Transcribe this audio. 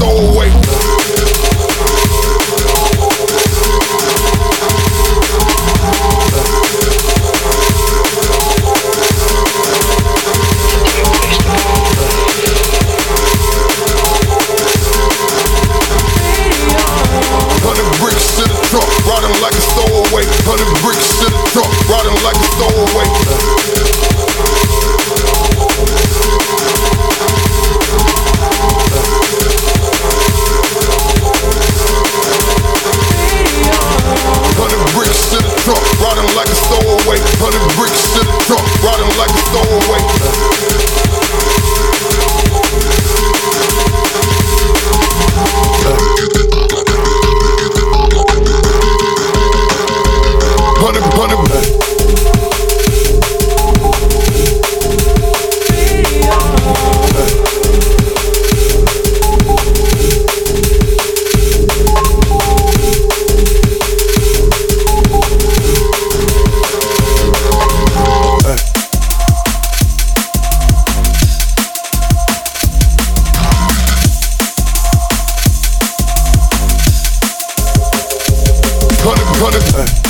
go weight. Hundred bricks in the truck, riding like a throwaway. on the